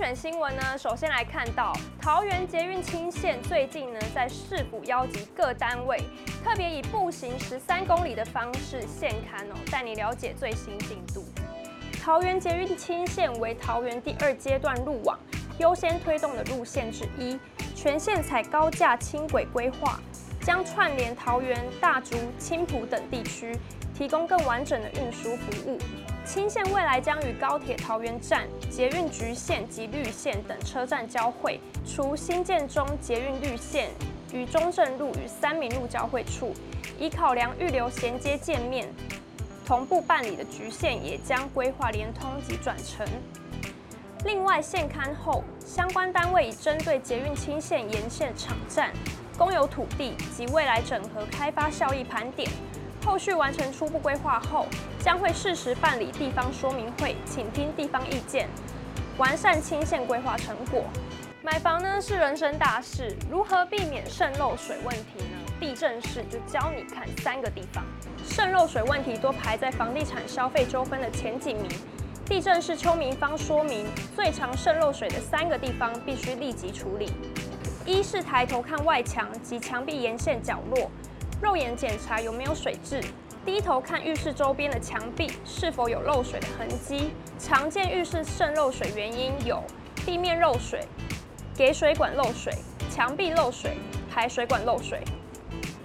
选新闻呢，首先来看到桃园捷运清线最近呢在市府邀集各单位，特别以步行十三公里的方式现勘哦，带你了解最新进度。桃园捷运清线为桃园第二阶段路网优先推动的路线之一，全线采高架轻轨规划，将串联桃园、大竹、青埔等地区，提供更完整的运输服务。青线未来将与高铁桃园站、捷运橘线及绿线等车站交汇，除新建中捷运绿线与中正路与三民路交汇处，以考量预留衔接界面，同步办理的橘线也将规划连通及转乘。另外，现刊后，相关单位已针对捷运青线沿线场站、公有土地及未来整合开发效益盘点。后续完成初步规划后，将会适时办理地方说明会，倾听地方意见，完善清线规划成果。买房呢是人生大事，如何避免渗漏水问题呢？地政士就教你看三个地方。渗漏水问题多排在房地产消费纠纷的前几名，地政士邱明芳说明，最常渗漏水的三个地方必须立即处理。一是抬头看外墙及墙壁沿线角落。肉眼检查有没有水渍，低头看浴室周边的墙壁是否有漏水的痕迹。常见浴室渗漏水原因有地面漏水、给水管漏水、墙壁漏水、排水管漏水。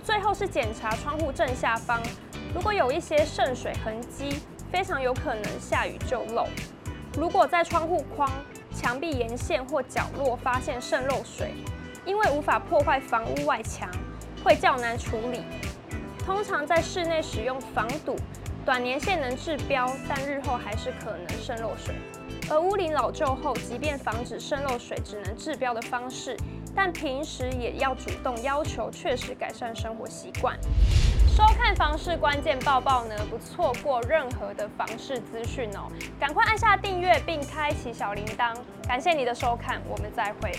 最后是检查窗户正下方，如果有一些渗水痕迹，非常有可能下雨就漏。如果在窗户框、墙壁沿线或角落发现渗漏水，因为无法破坏房屋外墙。会较难处理，通常在室内使用防堵，短年限能治标，但日后还是可能渗漏水。而屋龄老旧后，即便防止渗漏水只能治标的方式，但平时也要主动要求确实改善生活习惯。收看房事关键报报呢，不错过任何的房事资讯哦，赶快按下订阅并开启小铃铛。感谢你的收看，我们再会。